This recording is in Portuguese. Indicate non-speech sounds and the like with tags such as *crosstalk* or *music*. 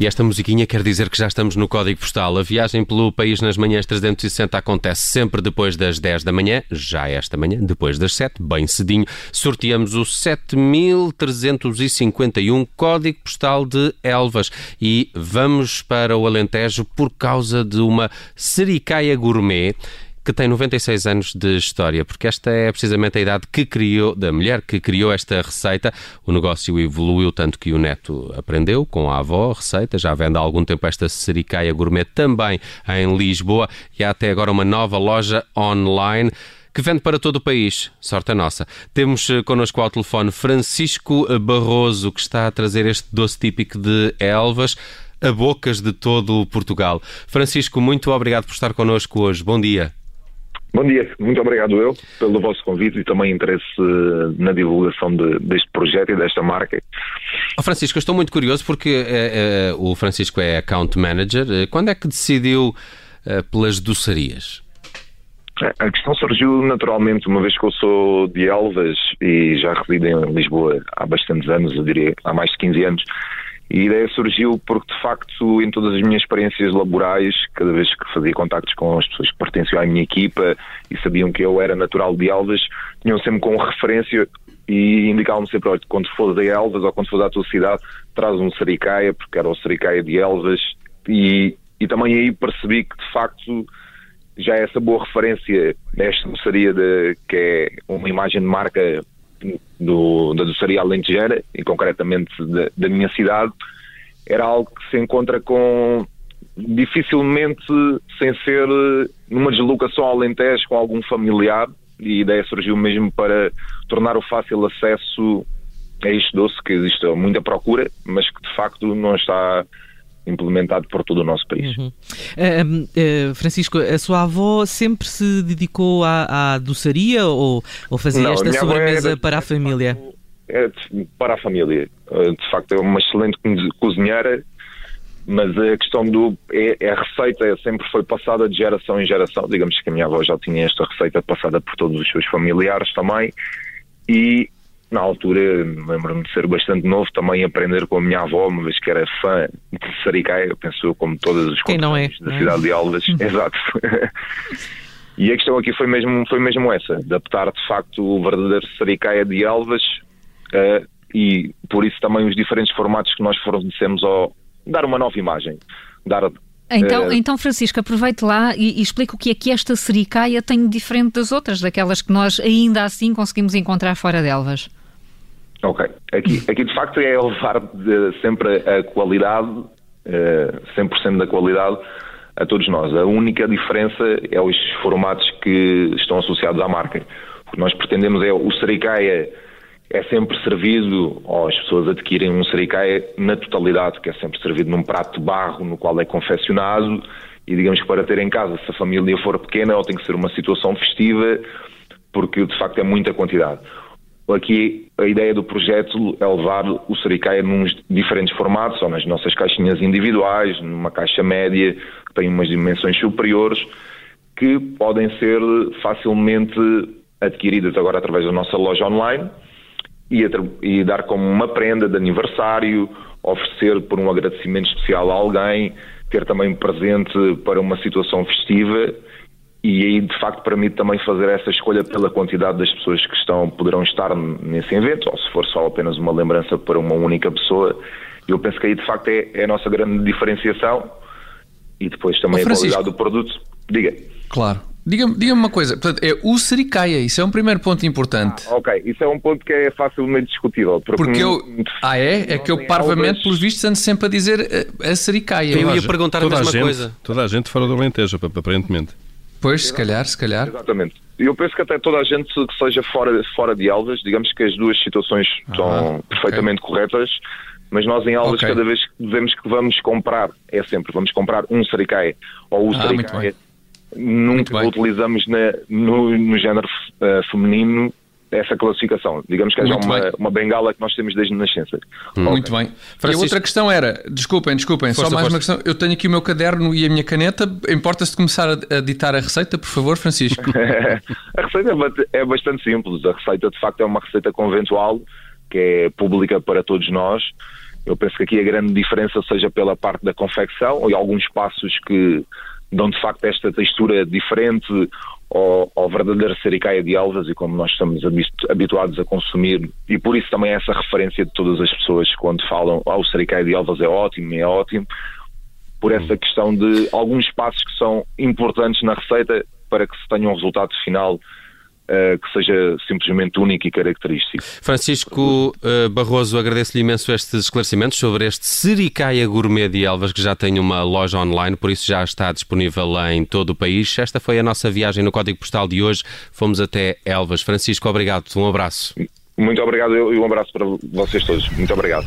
E esta musiquinha quer dizer que já estamos no código postal. A viagem pelo país nas manhãs 360 acontece sempre depois das 10 da manhã, já esta manhã, depois das 7, bem cedinho. Sorteamos o 7351 código postal de Elvas e vamos para o Alentejo por causa de uma sericaia gourmet que tem 96 anos de história, porque esta é precisamente a idade que criou, da mulher que criou esta receita. O negócio evoluiu tanto que o neto aprendeu com a avó a receita, já vende há algum tempo esta sericaia gourmet também em Lisboa e há até agora uma nova loja online que vende para todo o país. Sorte a nossa. Temos eh, connosco ao telefone Francisco Barroso, que está a trazer este doce típico de Elvas a bocas de todo Portugal. Francisco, muito obrigado por estar connosco hoje. Bom dia. Bom dia, muito obrigado eu pelo vosso convite e também interesse eh, na divulgação de, deste projeto e desta marca. Oh Francisco, eu estou muito curioso porque é, é, o Francisco é account manager. Quando é que decidiu é, pelas doçarias? A questão surgiu naturalmente, uma vez que eu sou de Elvas e já resido em Lisboa há bastantes anos, eu diria há mais de 15 anos, e a ideia surgiu porque, de facto, em todas as minhas experiências laborais, cada vez que fazia contactos com as pessoas que pertenciam à minha equipa e sabiam que eu era natural de Elvas, tinham sempre com referência e indicavam-me sempre, olha, quando for de Elvas ou quando for da tua cidade, traz um Sericaia, porque era o Sericaia de Elvas, e, e também aí percebi que, de facto, já essa boa referência nesta doçaria de, que é uma imagem de marca do, da doçaria alentejana e concretamente da, da, minha cidade, era algo que se encontra com dificilmente sem ser numa deslocação ao Alentejo com algum familiar e a ideia surgiu mesmo para tornar o fácil acesso a este doce que existe muita procura, mas que de facto não está implementado por todo o nosso país. Uhum. Uh, uh, Francisco, a sua avó sempre se dedicou à, à doçaria ou, ou fazia Não, esta sobremesa para a família? É, para a família. De facto, é uma excelente cozinheira, mas a questão do. É, é, a receita é, sempre foi passada de geração em geração. Digamos que a minha avó já tinha esta receita passada por todos os seus familiares também. E na altura, lembro-me de ser bastante novo, também aprender com a minha avó, uma vez que era fã de Saricaia, pensou como todas as Quem não é, da cidade de Alves. *laughs* Exato. e a questão aqui foi mesmo, foi mesmo essa, adaptar de facto o verdadeiro Saricaia de Alves uh, e por isso também os diferentes formatos que nós fornecemos ao dar uma nova imagem, dar então, uh, então, Francisco, aproveite lá e, e explique o que é que esta sericaia tem diferente das outras, daquelas que nós ainda assim conseguimos encontrar fora de Elvas. Ok. Aqui, aqui de facto é levar de, sempre a qualidade, uh, eh, 100% da qualidade a todos nós. A única diferença é os formatos que estão associados à marca. O que nós pretendemos é o Sericaia é sempre servido, ou as pessoas adquirem um Sericaia na totalidade, que é sempre servido num prato de barro no qual é confeccionado e digamos que para ter em casa, se a família for pequena, ou tem que ser uma situação festiva, porque de facto é muita quantidade. Aqui a ideia do projeto é levar o Sericaia num diferentes formatos, ou nas nossas caixinhas individuais, numa caixa média que tem umas dimensões superiores, que podem ser facilmente adquiridas agora através da nossa loja online e, e dar como uma prenda de aniversário, oferecer por um agradecimento especial a alguém, ter também presente para uma situação festiva e aí de facto permite também fazer essa escolha pela quantidade das pessoas que estão poderão estar nesse evento ou se for só apenas uma lembrança para uma única pessoa eu penso que aí de facto é, é a nossa grande diferenciação e depois também a qualidade do produto diga claro Diga-me diga uma coisa, portanto, é o sericaia, isso é um primeiro ponto importante. Ah, ok, isso é um ponto que é facilmente discutível. Porque, porque eu. Ah, é? É que eu, parvamente, pelos vistos, ando sempre a dizer a, a sericaia. Eu ia perguntar toda a mesma a gente, coisa. Toda a gente fora do Alentejo, aparentemente. Pois, se calhar, se calhar. Exatamente. Eu penso que até toda a gente que seja fora, fora de Alves, digamos que as duas situações ah, estão perfeitamente okay. corretas, mas nós em Alves, okay. cada vez que dizemos que vamos comprar, é sempre, vamos comprar um Saricai ou o ah, nunca utilizamos na, no, no género uh, feminino essa classificação. Digamos que é uma, uma bengala que nós temos desde a nascença. Hum. Muito bem. Francisco... E a outra questão era, desculpem, desculpem, força, só mais força. uma questão. Eu tenho aqui o meu caderno e a minha caneta. Importa-se de começar a, a ditar a receita, por favor, Francisco? *laughs* a receita é, é bastante simples. A receita, de facto, é uma receita conventual que é pública para todos nós Eu penso que aqui a grande diferença seja pela parte da confecção e alguns passos que dão de facto esta textura diferente ao, ao verdadeiro sericaia de Elvas e como nós estamos habituados a consumir e por isso também essa referência de todas as pessoas quando falam oh, o sericaia de Elvas é ótimo, é ótimo por essa questão de alguns passos que são importantes na receita para que se tenha um resultado final que seja simplesmente único e característico. Francisco uh, Barroso, agradeço-lhe imenso estes esclarecimentos sobre este Sericaia Gourmet de Elvas, que já tem uma loja online, por isso já está disponível em todo o país. Esta foi a nossa viagem no Código Postal de hoje. Fomos até Elvas. Francisco, obrigado. Um abraço. Muito obrigado e um abraço para vocês todos. Muito obrigado.